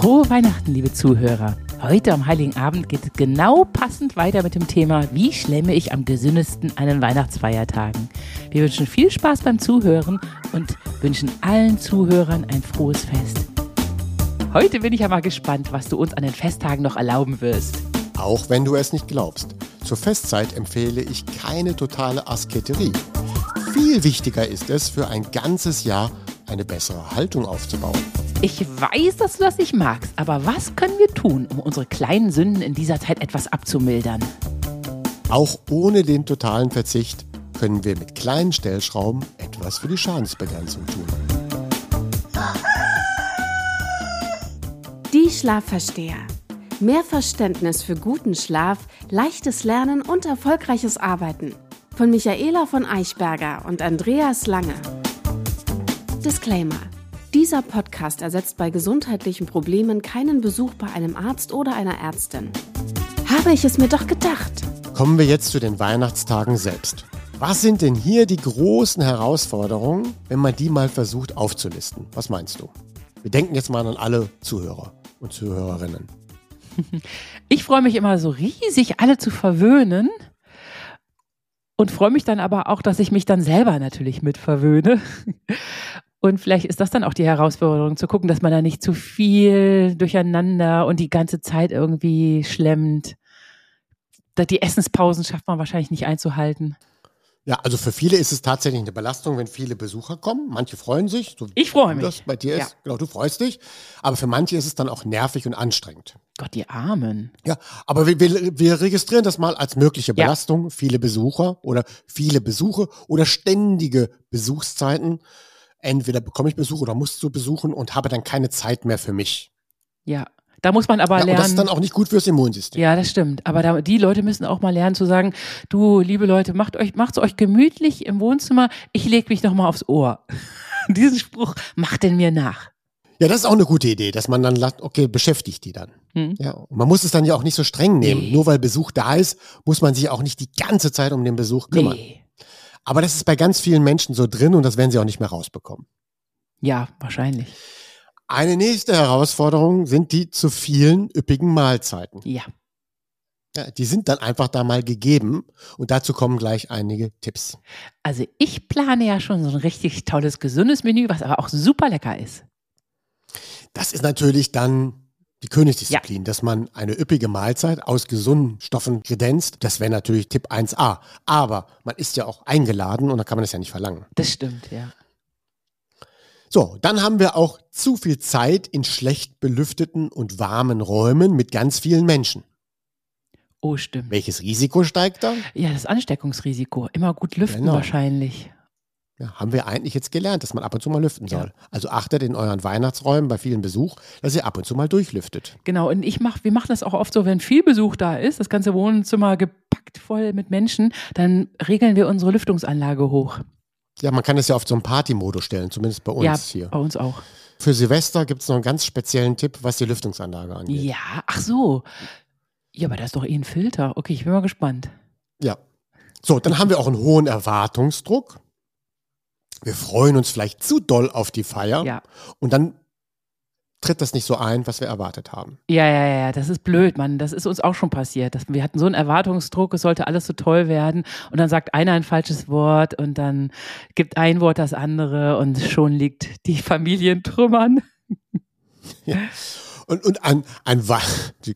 Frohe Weihnachten, liebe Zuhörer. Heute am Heiligen Abend geht es genau passend weiter mit dem Thema, wie schlemme ich am gesündesten einen Weihnachtsfeiertagen. Wir wünschen viel Spaß beim Zuhören und wünschen allen Zuhörern ein frohes Fest. Heute bin ich ja mal gespannt, was du uns an den Festtagen noch erlauben wirst. Auch wenn du es nicht glaubst. Zur Festzeit empfehle ich keine totale Asketerie. Viel wichtiger ist es, für ein ganzes Jahr eine bessere Haltung aufzubauen. Ich weiß, dass du das nicht magst, aber was können wir tun, um unsere kleinen Sünden in dieser Zeit etwas abzumildern? Auch ohne den totalen Verzicht können wir mit kleinen Stellschrauben etwas für die Schadensbegrenzung tun. Die Schlafversteher. Mehr Verständnis für guten Schlaf, leichtes Lernen und erfolgreiches Arbeiten. Von Michaela von Eichberger und Andreas Lange. Disclaimer. Dieser Podcast ersetzt bei gesundheitlichen Problemen keinen Besuch bei einem Arzt oder einer Ärztin. Habe ich es mir doch gedacht. Kommen wir jetzt zu den Weihnachtstagen selbst. Was sind denn hier die großen Herausforderungen, wenn man die mal versucht aufzulisten? Was meinst du? Wir denken jetzt mal an alle Zuhörer und Zuhörerinnen. Ich freue mich immer so riesig, alle zu verwöhnen. Und freue mich dann aber auch, dass ich mich dann selber natürlich mit verwöhne. Und vielleicht ist das dann auch die Herausforderung, zu gucken, dass man da nicht zu viel durcheinander und die ganze Zeit irgendwie schlemmt. Die Essenspausen schafft man wahrscheinlich nicht einzuhalten. Ja, also für viele ist es tatsächlich eine Belastung, wenn viele Besucher kommen. Manche freuen sich. So ich freue mich. Das bei dir ist. Ja. Genau, du freust dich. Aber für manche ist es dann auch nervig und anstrengend. Gott, die Armen. Ja, aber wir, wir, wir registrieren das mal als mögliche Belastung. Ja. Viele Besucher oder viele Besuche oder ständige Besuchszeiten entweder bekomme ich Besuch oder muss zu besuchen und habe dann keine Zeit mehr für mich. Ja. Da muss man aber ja, lernen. Und das ist dann auch nicht gut fürs Immunsystem. Ja, das stimmt. Aber da, die Leute müssen auch mal lernen zu sagen, du, liebe Leute, macht euch, macht's euch gemütlich im Wohnzimmer. Ich lege mich noch mal aufs Ohr. Diesen Spruch macht denn mir nach. Ja, das ist auch eine gute Idee, dass man dann sagt, okay, beschäftigt die dann. Hm. Ja, und man muss es dann ja auch nicht so streng nehmen. Nee. Nur weil Besuch da ist, muss man sich auch nicht die ganze Zeit um den Besuch kümmern. Nee. Aber das ist bei ganz vielen Menschen so drin und das werden sie auch nicht mehr rausbekommen. Ja, wahrscheinlich. Eine nächste Herausforderung sind die zu vielen üppigen Mahlzeiten. Ja. ja. Die sind dann einfach da mal gegeben und dazu kommen gleich einige Tipps. Also ich plane ja schon so ein richtig tolles, gesundes Menü, was aber auch super lecker ist. Das ist natürlich dann die Königsdisziplin, ja. dass man eine üppige Mahlzeit aus gesunden Stoffen kredenzt, das wäre natürlich Tipp 1a. Aber man ist ja auch eingeladen und da kann man das ja nicht verlangen. Das stimmt, ja. So, dann haben wir auch zu viel Zeit in schlecht belüfteten und warmen Räumen mit ganz vielen Menschen. Oh, stimmt. Welches Risiko steigt da? Ja, das Ansteckungsrisiko. Immer gut lüften genau. wahrscheinlich. Ja, haben wir eigentlich jetzt gelernt, dass man ab und zu mal lüften soll. Ja. Also achtet in euren Weihnachtsräumen bei vielen Besuch, dass ihr ab und zu mal durchlüftet. Genau, und ich mach, wir machen das auch oft so, wenn viel Besuch da ist, das ganze Wohnzimmer gepackt voll mit Menschen, dann regeln wir unsere Lüftungsanlage hoch. Ja, man kann es ja auf so einen Partymodus stellen, zumindest bei uns ja, hier. Bei uns auch. Für Silvester gibt es noch einen ganz speziellen Tipp, was die Lüftungsanlage angeht. Ja, ach so. Ja, aber da ist doch eh ein Filter. Okay, ich bin mal gespannt. Ja. So, dann haben wir auch einen hohen Erwartungsdruck wir freuen uns vielleicht zu doll auf die Feier ja. und dann tritt das nicht so ein, was wir erwartet haben. Ja, ja, ja, das ist blöd, Mann. Das ist uns auch schon passiert. Das, wir hatten so einen Erwartungsdruck, es sollte alles so toll werden und dann sagt einer ein falsches Wort und dann gibt ein Wort das andere und schon liegt die Familie in Trümmern. Ja. Und, und ein, ein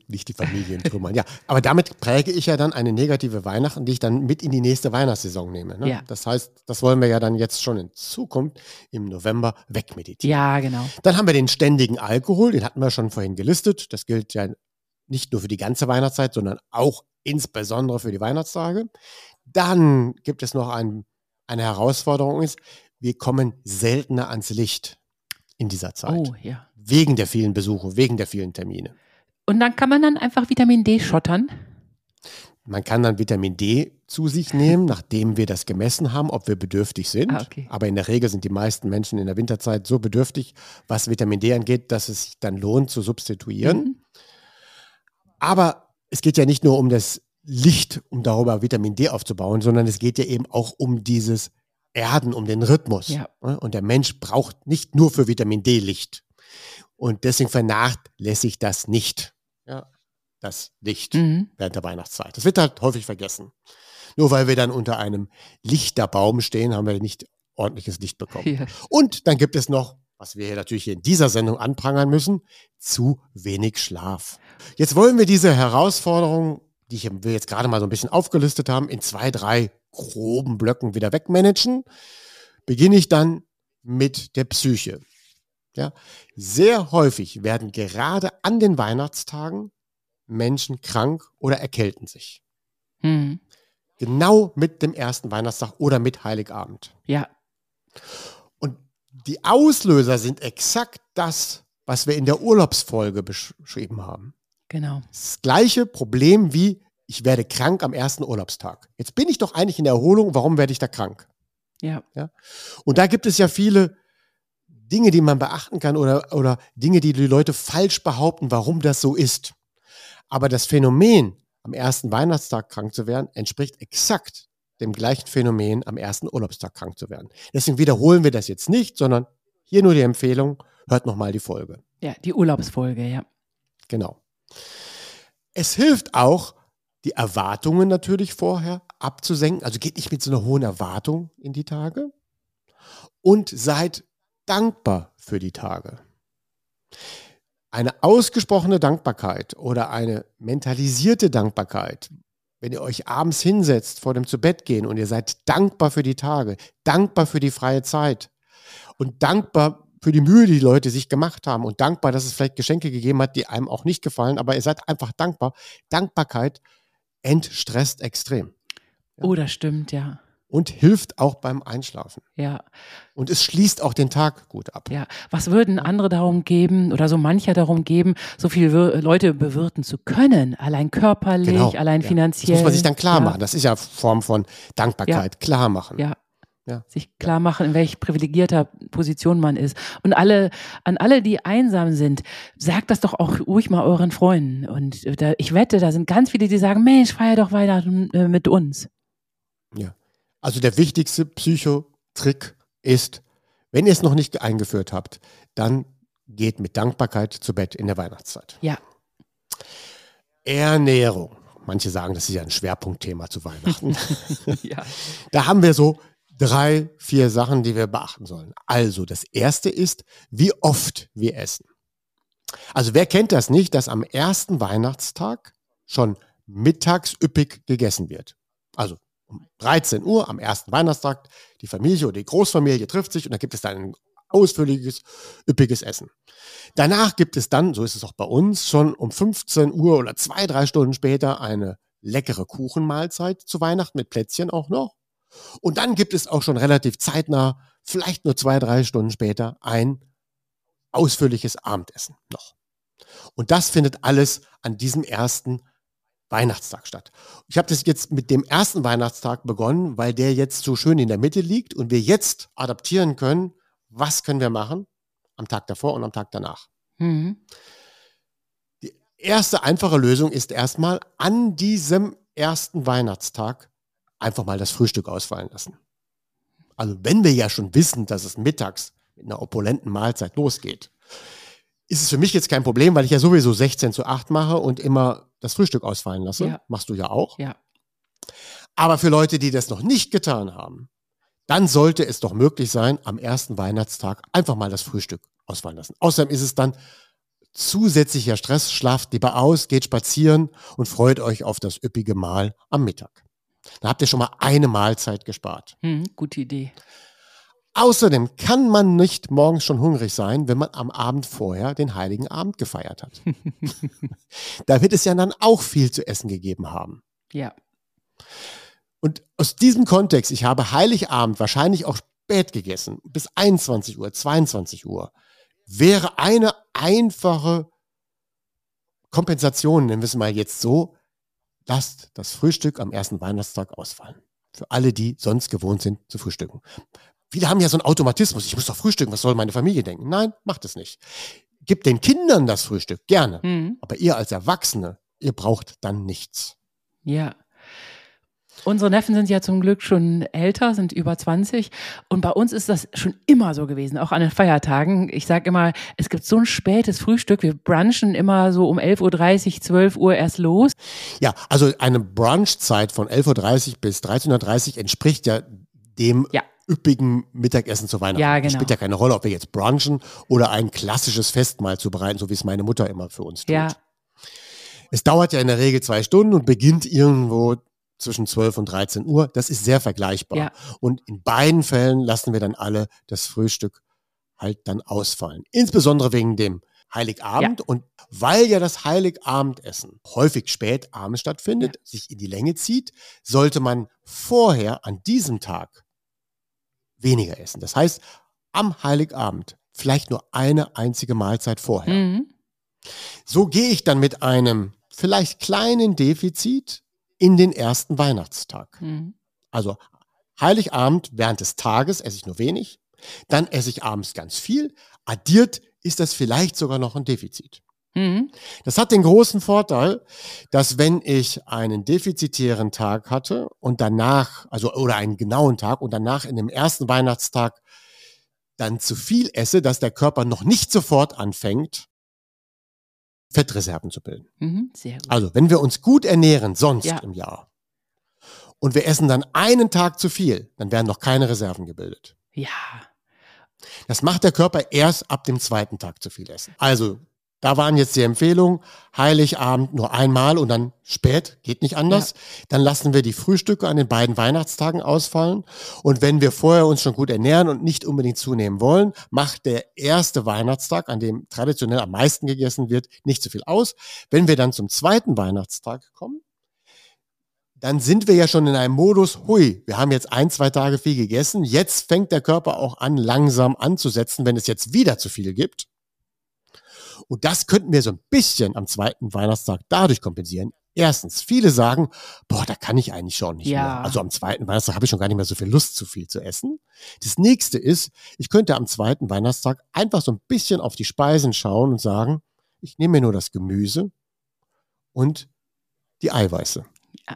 nicht die Familien trümmern, ja. Aber damit präge ich ja dann eine negative Weihnachten, die ich dann mit in die nächste Weihnachtssaison nehme. Ne? Ja. Das heißt, das wollen wir ja dann jetzt schon in Zukunft im November wegmeditieren. Ja, genau. Dann haben wir den ständigen Alkohol, den hatten wir schon vorhin gelistet. Das gilt ja nicht nur für die ganze Weihnachtszeit, sondern auch insbesondere für die Weihnachtstage. Dann gibt es noch ein, eine Herausforderung ist, wir kommen seltener ans Licht in dieser Zeit. Oh, ja. Wegen der vielen Besuche, wegen der vielen Termine. Und dann kann man dann einfach Vitamin D schottern? Man kann dann Vitamin D zu sich nehmen, nachdem wir das gemessen haben, ob wir bedürftig sind. Ah, okay. Aber in der Regel sind die meisten Menschen in der Winterzeit so bedürftig, was Vitamin D angeht, dass es sich dann lohnt zu substituieren. Mhm. Aber es geht ja nicht nur um das Licht, um darüber Vitamin D aufzubauen, sondern es geht ja eben auch um dieses Erden, um den Rhythmus. Ja. Und der Mensch braucht nicht nur für Vitamin D Licht. Und deswegen vernachlässigt das nicht. Ja, das Licht mhm. während der Weihnachtszeit. Das wird halt häufig vergessen. Nur weil wir dann unter einem Lichterbaum stehen, haben wir nicht ordentliches Licht bekommen. Ja. Und dann gibt es noch, was wir hier natürlich in dieser Sendung anprangern müssen, zu wenig Schlaf. Jetzt wollen wir diese Herausforderung, die wir jetzt gerade mal so ein bisschen aufgelistet haben, in zwei, drei groben Blöcken wieder wegmanagen. Beginne ich dann mit der Psyche. Ja, sehr häufig werden gerade an den Weihnachtstagen Menschen krank oder erkälten sich. Hm. Genau mit dem ersten Weihnachtstag oder mit Heiligabend. Ja. Und die Auslöser sind exakt das, was wir in der Urlaubsfolge beschrieben haben. Genau. Das gleiche Problem wie ich werde krank am ersten Urlaubstag. Jetzt bin ich doch eigentlich in der Erholung, warum werde ich da krank? Ja. ja? Und da gibt es ja viele Dinge, die man beachten kann oder, oder Dinge, die die Leute falsch behaupten, warum das so ist. Aber das Phänomen, am ersten Weihnachtstag krank zu werden, entspricht exakt dem gleichen Phänomen, am ersten Urlaubstag krank zu werden. Deswegen wiederholen wir das jetzt nicht, sondern hier nur die Empfehlung, hört nochmal die Folge. Ja, die Urlaubsfolge, ja. Genau. Es hilft auch, die Erwartungen natürlich vorher abzusenken. Also geht nicht mit so einer hohen Erwartung in die Tage. Und seid dankbar für die Tage. Eine ausgesprochene Dankbarkeit oder eine mentalisierte Dankbarkeit, wenn ihr euch abends hinsetzt vor dem Zubettgehen und ihr seid dankbar für die Tage, dankbar für die freie Zeit und dankbar für die Mühe, die die Leute sich gemacht haben und dankbar, dass es vielleicht Geschenke gegeben hat, die einem auch nicht gefallen, aber ihr seid einfach dankbar. Dankbarkeit entstresst extrem. Ja. Oh, das stimmt, ja und hilft auch beim Einschlafen. Ja. Und es schließt auch den Tag gut ab. Ja. Was würden andere darum geben oder so mancher darum geben, so viele Leute bewirten zu können? Allein körperlich, genau. allein ja. finanziell. Das muss man sich dann klar ja. machen. Das ist ja Form von Dankbarkeit. Ja. Klar machen. Ja. Ja. Sich klar machen, in welch privilegierter Position man ist. Und alle, an alle, die einsam sind, sagt das doch auch ruhig mal euren Freunden. Und da, ich wette, da sind ganz viele, die sagen, Mensch, feier doch weiter äh, mit uns. Ja. Also der wichtigste Psychotrick ist, wenn ihr es noch nicht eingeführt habt, dann geht mit Dankbarkeit zu Bett in der Weihnachtszeit. Ja. Ernährung. Manche sagen, das ist ja ein Schwerpunktthema zu Weihnachten. ja. Da haben wir so drei, vier Sachen, die wir beachten sollen. Also, das erste ist, wie oft wir essen. Also, wer kennt das nicht, dass am ersten Weihnachtstag schon mittags üppig gegessen wird? Also, um 13 Uhr am ersten Weihnachtstag die Familie oder die Großfamilie trifft sich und dann gibt es dann ein ausführliches, üppiges Essen. Danach gibt es dann, so ist es auch bei uns, schon um 15 Uhr oder zwei, drei Stunden später eine leckere Kuchenmahlzeit zu Weihnachten mit Plätzchen auch noch. Und dann gibt es auch schon relativ zeitnah, vielleicht nur zwei, drei Stunden später, ein ausführliches Abendessen noch. Und das findet alles an diesem ersten Weihnachtstag statt. Ich habe das jetzt mit dem ersten Weihnachtstag begonnen, weil der jetzt so schön in der Mitte liegt und wir jetzt adaptieren können, was können wir machen am Tag davor und am Tag danach. Mhm. Die erste einfache Lösung ist erstmal an diesem ersten Weihnachtstag einfach mal das Frühstück ausfallen lassen. Also wenn wir ja schon wissen, dass es mittags mit einer opulenten Mahlzeit losgeht, ist es für mich jetzt kein Problem, weil ich ja sowieso 16 zu 8 mache und immer das Frühstück ausfallen lasse. Ja. Machst du ja auch. Ja. Aber für Leute, die das noch nicht getan haben, dann sollte es doch möglich sein, am ersten Weihnachtstag einfach mal das Frühstück ausfallen lassen. Außerdem ist es dann zusätzlicher Stress. Schlaft lieber aus, geht spazieren und freut euch auf das üppige Mahl am Mittag. Da habt ihr schon mal eine Mahlzeit gespart. Hm, gute Idee. Außerdem kann man nicht morgens schon hungrig sein, wenn man am Abend vorher den Heiligen Abend gefeiert hat. da wird es ja dann auch viel zu essen gegeben haben. Ja. Und aus diesem Kontext, ich habe Heiligabend wahrscheinlich auch spät gegessen, bis 21 Uhr, 22 Uhr, wäre eine einfache Kompensation, nennen wir es mal jetzt so, lasst das Frühstück am ersten Weihnachtstag ausfallen. Für alle, die sonst gewohnt sind zu frühstücken. Viele haben ja so einen Automatismus. Ich muss doch frühstücken. Was soll meine Familie denken? Nein, macht es nicht. Gebt den Kindern das Frühstück gerne. Mhm. Aber ihr als Erwachsene, ihr braucht dann nichts. Ja. Unsere Neffen sind ja zum Glück schon älter, sind über 20. Und bei uns ist das schon immer so gewesen, auch an den Feiertagen. Ich sage immer, es gibt so ein spätes Frühstück. Wir brunchen immer so um 11.30 Uhr, 12 Uhr erst los. Ja, also eine Brunchzeit von 11.30 Uhr bis 13.30 Uhr entspricht ja dem ja. üppigen Mittagessen zu Weihnachten. Ja, genau. Es spielt ja keine Rolle, ob wir jetzt brunchen oder ein klassisches Festmahl zubereiten, so wie es meine Mutter immer für uns tut. Ja. Es dauert ja in der Regel zwei Stunden und beginnt irgendwo zwischen 12 und 13 Uhr. Das ist sehr vergleichbar. Ja. Und in beiden Fällen lassen wir dann alle das Frühstück halt dann ausfallen. Insbesondere wegen dem Heiligabend. Ja. Und weil ja das Heiligabendessen häufig spät abends stattfindet, ja. sich in die Länge zieht, sollte man vorher an diesem Tag weniger essen. Das heißt, am Heiligabend vielleicht nur eine einzige Mahlzeit vorher. Mhm. So gehe ich dann mit einem vielleicht kleinen Defizit in den ersten Weihnachtstag. Mhm. Also Heiligabend während des Tages esse ich nur wenig, dann esse ich abends ganz viel. Addiert ist das vielleicht sogar noch ein Defizit. Mhm. Das hat den großen Vorteil, dass wenn ich einen defizitären Tag hatte und danach, also oder einen genauen Tag und danach in dem ersten Weihnachtstag dann zu viel esse, dass der Körper noch nicht sofort anfängt, Fettreserven zu bilden. Mhm, also, wenn wir uns gut ernähren, sonst ja. im Jahr, und wir essen dann einen Tag zu viel, dann werden noch keine Reserven gebildet. Ja. Das macht der Körper erst ab dem zweiten Tag zu viel essen. Also da waren jetzt die Empfehlungen, Heiligabend nur einmal und dann spät, geht nicht anders. Ja. Dann lassen wir die Frühstücke an den beiden Weihnachtstagen ausfallen. Und wenn wir vorher uns schon gut ernähren und nicht unbedingt zunehmen wollen, macht der erste Weihnachtstag, an dem traditionell am meisten gegessen wird, nicht so viel aus. Wenn wir dann zum zweiten Weihnachtstag kommen, dann sind wir ja schon in einem Modus, hui, wir haben jetzt ein, zwei Tage viel gegessen. Jetzt fängt der Körper auch an, langsam anzusetzen, wenn es jetzt wieder zu viel gibt. Und das könnten wir so ein bisschen am zweiten Weihnachtstag dadurch kompensieren. Erstens, viele sagen, boah, da kann ich eigentlich schon nicht ja. mehr. Also am zweiten Weihnachtstag habe ich schon gar nicht mehr so viel Lust, zu viel zu essen. Das nächste ist, ich könnte am zweiten Weihnachtstag einfach so ein bisschen auf die Speisen schauen und sagen, ich nehme mir nur das Gemüse und die Eiweiße.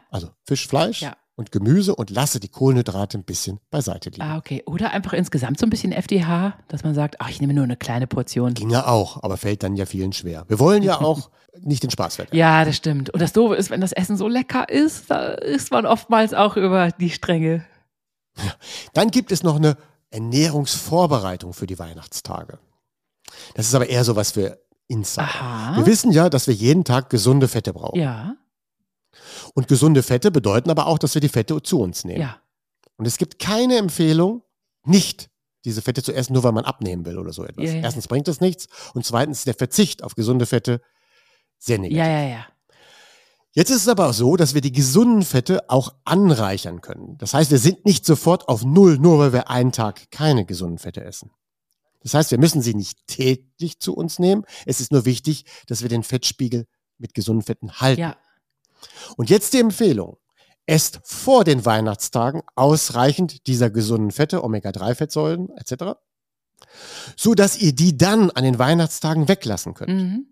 Also Fisch, Fleisch. Ja und Gemüse und lasse die Kohlenhydrate ein bisschen beiseite liegen. Ah, okay. Oder einfach insgesamt so ein bisschen FDH, dass man sagt, ach, ich nehme nur eine kleine Portion. Ginge auch, aber fällt dann ja vielen schwer. Wir wollen ja auch nicht den Spaß verderben. Ja, das stimmt. Und das Doofe ist, wenn das Essen so lecker ist, da ist man oftmals auch über die Stränge. Ja. Dann gibt es noch eine Ernährungsvorbereitung für die Weihnachtstage. Das ist aber eher so was für Insider. Aha. Wir wissen ja, dass wir jeden Tag gesunde Fette brauchen. Ja. Und gesunde Fette bedeuten aber auch, dass wir die Fette zu uns nehmen. Ja. Und es gibt keine Empfehlung, nicht diese Fette zu essen, nur weil man abnehmen will oder so etwas. Ja, ja. Erstens bringt das nichts und zweitens ist der Verzicht auf gesunde Fette sehr negativ. Ja, ja, ja. Jetzt ist es aber auch so, dass wir die gesunden Fette auch anreichern können. Das heißt, wir sind nicht sofort auf Null, nur weil wir einen Tag keine gesunden Fette essen. Das heißt, wir müssen sie nicht täglich zu uns nehmen. Es ist nur wichtig, dass wir den Fettspiegel mit gesunden Fetten halten. Ja. Und jetzt die Empfehlung. Esst vor den Weihnachtstagen ausreichend dieser gesunden Fette, Omega-3-Fettsäuren etc., so dass ihr die dann an den Weihnachtstagen weglassen könnt. Mhm.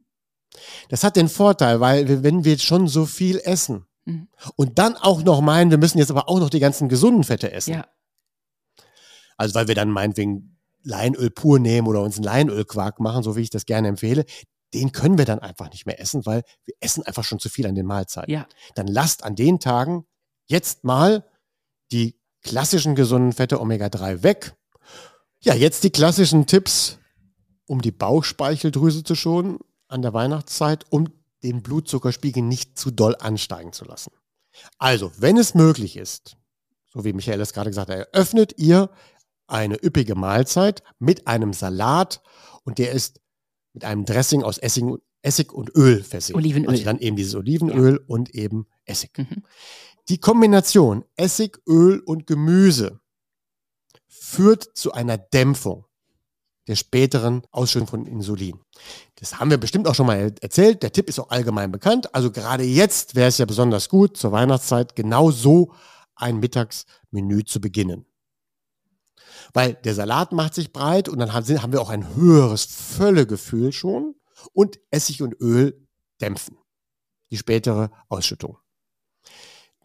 Das hat den Vorteil, weil wenn wir schon so viel essen mhm. und dann auch noch meinen, wir müssen jetzt aber auch noch die ganzen gesunden Fette essen. Ja. Also weil wir dann meinetwegen Leinöl pur nehmen oder uns einen Leinölquark machen, so wie ich das gerne empfehle, den können wir dann einfach nicht mehr essen, weil wir essen einfach schon zu viel an den Mahlzeiten. Ja. Dann lasst an den Tagen jetzt mal die klassischen gesunden Fette Omega-3 weg. Ja, jetzt die klassischen Tipps, um die Bauchspeicheldrüse zu schonen an der Weihnachtszeit, um den Blutzuckerspiegel nicht zu doll ansteigen zu lassen. Also, wenn es möglich ist, so wie Michael es gerade gesagt hat, eröffnet ihr eine üppige Mahlzeit mit einem Salat und der ist mit einem Dressing aus Essig, Essig und Öl versehen. Olivenöl. Also dann eben dieses Olivenöl ja. und eben Essig. Mhm. Die Kombination Essig, Öl und Gemüse führt zu einer Dämpfung der späteren Ausschüttung von Insulin. Das haben wir bestimmt auch schon mal erzählt. Der Tipp ist auch allgemein bekannt. Also gerade jetzt wäre es ja besonders gut, zur Weihnachtszeit genau so ein Mittagsmenü zu beginnen. Weil der Salat macht sich breit und dann haben wir auch ein höheres Völlegefühl schon und Essig und Öl dämpfen die spätere Ausschüttung.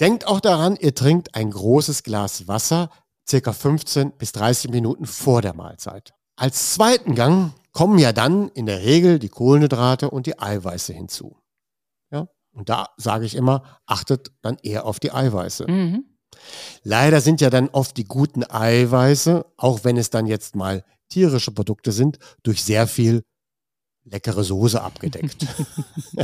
Denkt auch daran, ihr trinkt ein großes Glas Wasser circa 15 bis 30 Minuten vor der Mahlzeit. Als zweiten Gang kommen ja dann in der Regel die Kohlenhydrate und die Eiweiße hinzu. Ja? Und da sage ich immer, achtet dann eher auf die Eiweiße. Mhm. Leider sind ja dann oft die guten Eiweiße, auch wenn es dann jetzt mal tierische Produkte sind, durch sehr viel leckere Soße abgedeckt.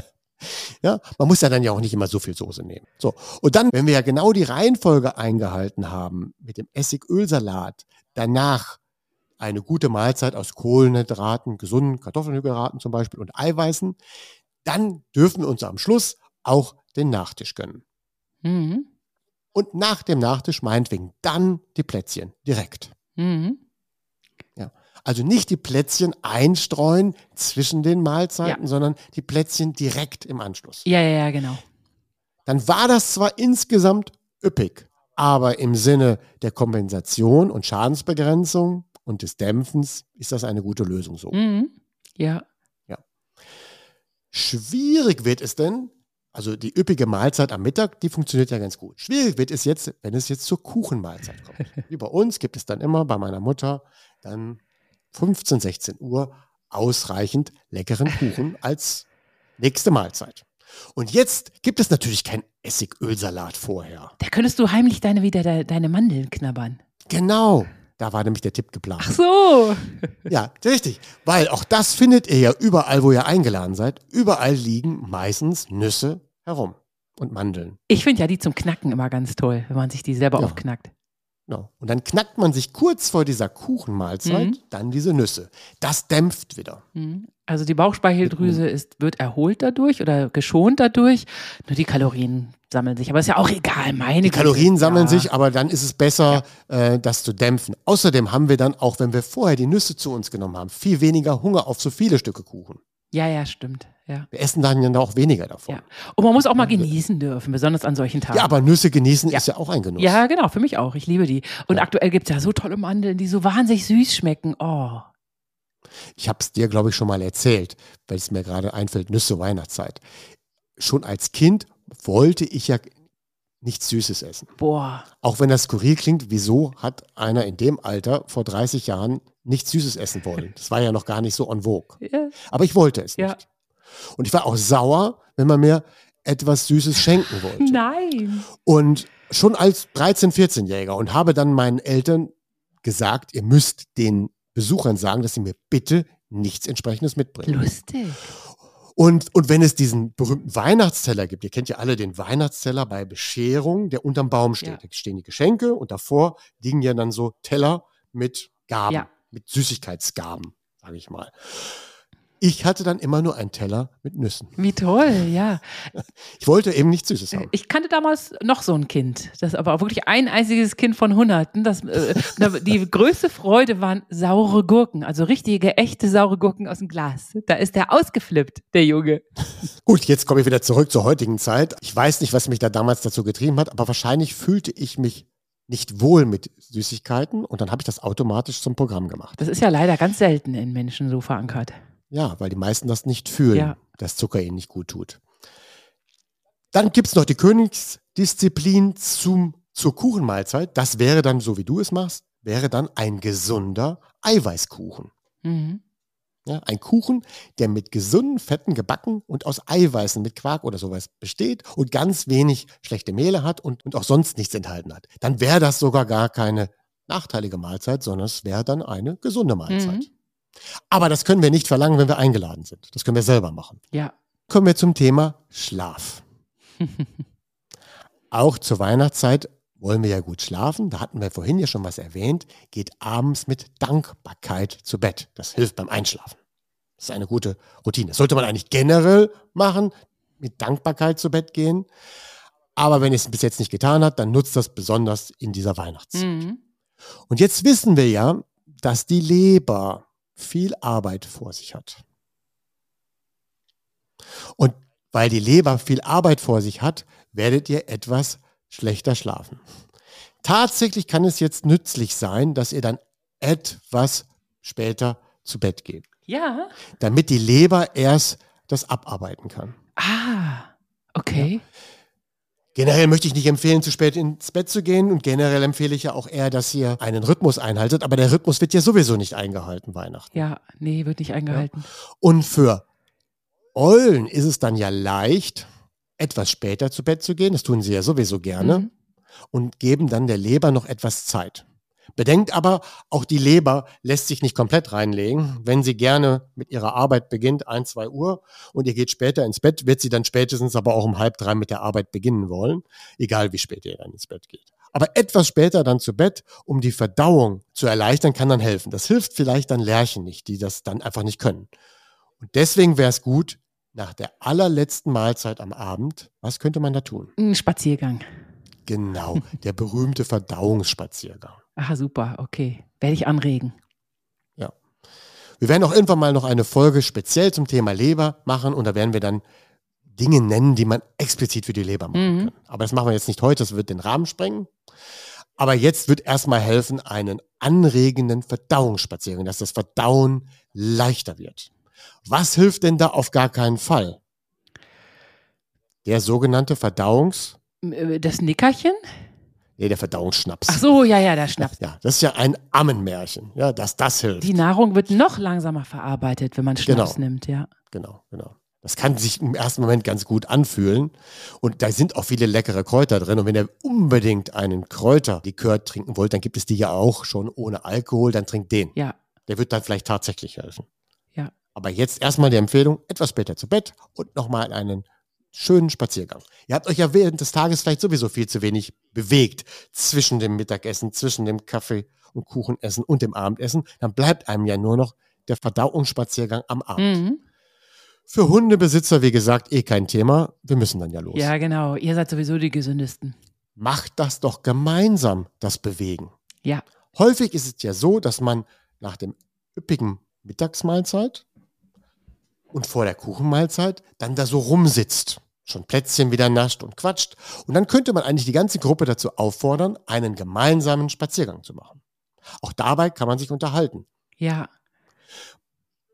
ja, man muss ja dann ja auch nicht immer so viel Soße nehmen. So. Und dann, wenn wir ja genau die Reihenfolge eingehalten haben mit dem Essigölsalat, danach eine gute Mahlzeit aus Kohlenhydraten, gesunden Kartoffelhydraten zum Beispiel und Eiweißen, dann dürfen wir uns am Schluss auch den Nachtisch gönnen. Mhm. Und nach dem Nachtisch meinetwegen dann die Plätzchen direkt. Mhm. Ja. Also nicht die Plätzchen einstreuen zwischen den Mahlzeiten, ja. sondern die Plätzchen direkt im Anschluss. Ja, ja, ja, genau. Dann war das zwar insgesamt üppig, aber im Sinne der Kompensation und Schadensbegrenzung und des Dämpfens ist das eine gute Lösung so. Mhm. Ja. Ja. Schwierig wird es denn, also die üppige Mahlzeit am Mittag, die funktioniert ja ganz gut. Schwierig wird es jetzt, wenn es jetzt zur Kuchenmahlzeit kommt. Wie bei uns gibt es dann immer bei meiner Mutter dann 15, 16 Uhr ausreichend leckeren Kuchen als nächste Mahlzeit. Und jetzt gibt es natürlich kein Essigölsalat vorher. Da könntest du heimlich deine wieder deine Mandeln knabbern. Genau. Da war nämlich der Tipp geplant. Ach so. Ja, richtig. Weil auch das findet ihr ja überall, wo ihr eingeladen seid. Überall liegen meistens Nüsse herum und Mandeln. Ich finde ja die zum Knacken immer ganz toll, wenn man sich die selber ja. aufknackt. Genau. Und dann knackt man sich kurz vor dieser Kuchenmahlzeit mhm. dann diese Nüsse. Das dämpft wieder. Mhm. Also die Bauchspeicheldrüse ist, wird erholt dadurch oder geschont dadurch. Nur die Kalorien sammeln sich. Aber ist ja auch egal, meine Die Kalorien Güte. sammeln ja. sich, aber dann ist es besser, ja. äh, das zu dämpfen. Außerdem haben wir dann, auch wenn wir vorher die Nüsse zu uns genommen haben, viel weniger Hunger auf so viele Stücke Kuchen. Ja, ja, stimmt. Ja. Wir essen dann ja auch weniger davon. Ja. Und man muss auch mal genießen dürfen, besonders an solchen Tagen. Ja, aber Nüsse genießen ja. ist ja auch ein Genuss. Ja, genau, für mich auch. Ich liebe die. Und aktuell gibt es ja so tolle Mandeln, die so wahnsinnig süß schmecken. Oh. Ich habe es dir, glaube ich, schon mal erzählt, weil es mir gerade einfällt, Nüsse Weihnachtszeit. Schon als Kind wollte ich ja nichts Süßes essen. Boah. Auch wenn das skurril klingt, wieso hat einer in dem Alter vor 30 Jahren nichts Süßes essen wollen? Das war ja noch gar nicht so en vogue. Ja. Aber ich wollte es nicht. Ja. Und ich war auch sauer, wenn man mir etwas Süßes schenken wollte. Nein. Und schon als 13-, 14-Jähriger und habe dann meinen Eltern gesagt, ihr müsst den Besuchern sagen, dass sie mir bitte nichts entsprechendes mitbringen. Lustig. Und, und wenn es diesen berühmten Weihnachtsteller gibt, ihr kennt ja alle den Weihnachtsteller bei Bescherung, der unterm Baum steht. Ja. Da stehen die Geschenke und davor liegen ja dann so Teller mit Gaben, ja. mit Süßigkeitsgaben, sage ich mal. Ich hatte dann immer nur einen Teller mit Nüssen. Wie toll, ja. Ich wollte eben nichts Süßes haben. Ich kannte damals noch so ein Kind, das aber auch wirklich ein einziges Kind von Hunderten. Das, äh, die größte Freude waren saure Gurken, also richtige, echte saure Gurken aus dem Glas. Da ist der ausgeflippt, der Junge. Gut, jetzt komme ich wieder zurück zur heutigen Zeit. Ich weiß nicht, was mich da damals dazu getrieben hat, aber wahrscheinlich fühlte ich mich nicht wohl mit Süßigkeiten und dann habe ich das automatisch zum Programm gemacht. Das ist ja leider ganz selten in Menschen so verankert. Ja, weil die meisten das nicht fühlen, ja. dass Zucker ihnen nicht gut tut. Dann gibt es noch die Königsdisziplin zum, zur Kuchenmahlzeit. Das wäre dann, so wie du es machst, wäre dann ein gesunder Eiweißkuchen. Mhm. Ja, ein Kuchen, der mit gesunden Fetten gebacken und aus Eiweißen mit Quark oder sowas besteht und ganz wenig schlechte Mehle hat und, und auch sonst nichts enthalten hat. Dann wäre das sogar gar keine nachteilige Mahlzeit, sondern es wäre dann eine gesunde Mahlzeit. Mhm. Aber das können wir nicht verlangen, wenn wir eingeladen sind. Das können wir selber machen. Ja. Kommen wir zum Thema Schlaf. Auch zur Weihnachtszeit wollen wir ja gut schlafen. Da hatten wir vorhin ja schon was erwähnt. Geht abends mit Dankbarkeit zu Bett. Das hilft beim Einschlafen. Das ist eine gute Routine. Das sollte man eigentlich generell machen, mit Dankbarkeit zu Bett gehen. Aber wenn es bis jetzt nicht getan hat, dann nutzt das besonders in dieser Weihnachtszeit. Mhm. Und jetzt wissen wir ja, dass die Leber viel Arbeit vor sich hat. Und weil die Leber viel Arbeit vor sich hat, werdet ihr etwas schlechter schlafen. Tatsächlich kann es jetzt nützlich sein, dass ihr dann etwas später zu Bett geht. Ja. Damit die Leber erst das abarbeiten kann. Ah, okay. Ja. Generell möchte ich nicht empfehlen, zu spät ins Bett zu gehen und generell empfehle ich ja auch eher, dass ihr einen Rhythmus einhaltet, aber der Rhythmus wird ja sowieso nicht eingehalten, Weihnachten. Ja, nee, wird nicht eingehalten. Ja. Und für Eulen ist es dann ja leicht, etwas später zu Bett zu gehen, das tun sie ja sowieso gerne, mhm. und geben dann der Leber noch etwas Zeit. Bedenkt aber, auch die Leber lässt sich nicht komplett reinlegen. Wenn sie gerne mit ihrer Arbeit beginnt, ein, zwei Uhr, und ihr geht später ins Bett, wird sie dann spätestens aber auch um halb drei mit der Arbeit beginnen wollen, egal wie spät ihr dann ins Bett geht. Aber etwas später dann zu Bett, um die Verdauung zu erleichtern, kann dann helfen. Das hilft vielleicht dann Lerchen nicht, die das dann einfach nicht können. Und deswegen wäre es gut, nach der allerletzten Mahlzeit am Abend, was könnte man da tun? Ein Spaziergang. Genau, der berühmte Verdauungsspaziergang. Aha, super, okay. Werde ich anregen. Ja. Wir werden auch irgendwann mal noch eine Folge speziell zum Thema Leber machen und da werden wir dann Dinge nennen, die man explizit für die Leber machen mhm. kann. Aber das machen wir jetzt nicht heute, das wird den Rahmen sprengen. Aber jetzt wird erstmal helfen, einen anregenden Verdauungsspaziergang, dass das Verdauen leichter wird. Was hilft denn da auf gar keinen Fall? Der sogenannte Verdauungs... Äh, das Nickerchen? Nee, der Verdauungsschnaps. Ach so, ja, ja, der Schnaps. Ja, das ist ja ein Ammenmärchen, ja, dass das hilft. Die Nahrung wird noch langsamer verarbeitet, wenn man Schnaps genau. nimmt, ja. Genau, genau. Das kann sich im ersten Moment ganz gut anfühlen. Und da sind auch viele leckere Kräuter drin. Und wenn ihr unbedingt einen Kräuterlikör trinken wollt, dann gibt es die ja auch schon ohne Alkohol, dann trinkt den. Ja. Der wird dann vielleicht tatsächlich helfen. Ja. Aber jetzt erstmal die Empfehlung, etwas später zu Bett und nochmal einen schönen Spaziergang. Ihr habt euch ja während des Tages vielleicht sowieso viel zu wenig bewegt zwischen dem Mittagessen, zwischen dem Kaffee und Kuchenessen und dem Abendessen. Dann bleibt einem ja nur noch der Verdauungsspaziergang am Abend. Mhm. Für Hundebesitzer, wie gesagt, eh kein Thema. Wir müssen dann ja los. Ja, genau. Ihr seid sowieso die gesündesten. Macht das doch gemeinsam, das Bewegen. Ja. Häufig ist es ja so, dass man nach dem üppigen Mittagsmahlzeit und vor der Kuchenmahlzeit dann da so rumsitzt, schon Plätzchen wieder nascht und quatscht. Und dann könnte man eigentlich die ganze Gruppe dazu auffordern, einen gemeinsamen Spaziergang zu machen. Auch dabei kann man sich unterhalten. Ja.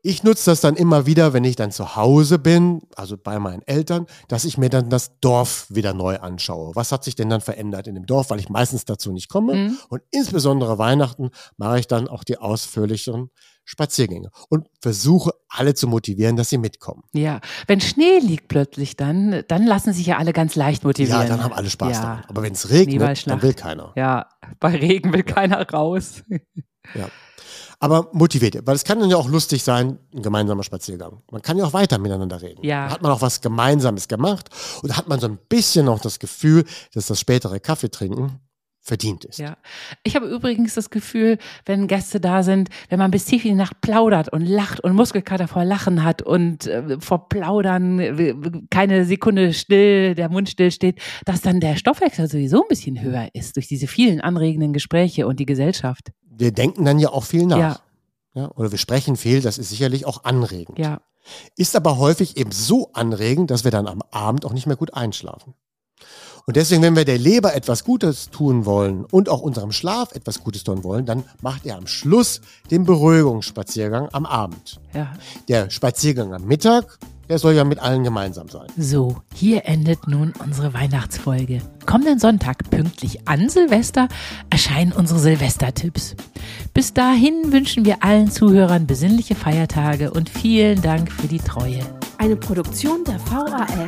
Ich nutze das dann immer wieder, wenn ich dann zu Hause bin, also bei meinen Eltern, dass ich mir dann das Dorf wieder neu anschaue. Was hat sich denn dann verändert in dem Dorf, weil ich meistens dazu nicht komme. Mhm. Und insbesondere Weihnachten mache ich dann auch die ausführlicheren Spaziergänge und versuche alle zu motivieren, dass sie mitkommen. Ja, wenn Schnee liegt plötzlich dann, dann lassen sich ja alle ganz leicht motivieren. Ja, dann haben alle Spaß ja. daran. Aber wenn es regnet, dann will keiner. Ja, bei Regen will keiner raus. ja. Aber motiviert, weil es kann dann ja auch lustig sein, ein gemeinsamer Spaziergang. Man kann ja auch weiter miteinander reden. Ja. Da hat man auch was Gemeinsames gemacht und da hat man so ein bisschen auch das Gefühl, dass das spätere Kaffee trinken verdient ist. Ja. Ich habe übrigens das Gefühl, wenn Gäste da sind, wenn man bis tief in die Nacht plaudert und lacht und Muskelkater vor Lachen hat und äh, vor Plaudern äh, keine Sekunde still, der Mund still steht, dass dann der Stoffwechsel sowieso ein bisschen höher ist durch diese vielen anregenden Gespräche und die Gesellschaft. Wir denken dann ja auch viel nach. Ja. ja oder wir sprechen viel, das ist sicherlich auch anregend. Ja. Ist aber häufig eben so anregend, dass wir dann am Abend auch nicht mehr gut einschlafen. Und deswegen, wenn wir der Leber etwas Gutes tun wollen und auch unserem Schlaf etwas Gutes tun wollen, dann macht er am Schluss den Beruhigungsspaziergang am Abend. Ja. Der Spaziergang am Mittag, der soll ja mit allen gemeinsam sein. So, hier endet nun unsere Weihnachtsfolge. Kommenden Sonntag, pünktlich an Silvester, erscheinen unsere Silvestertipps. Bis dahin wünschen wir allen Zuhörern besinnliche Feiertage und vielen Dank für die Treue. Eine Produktion der VAL.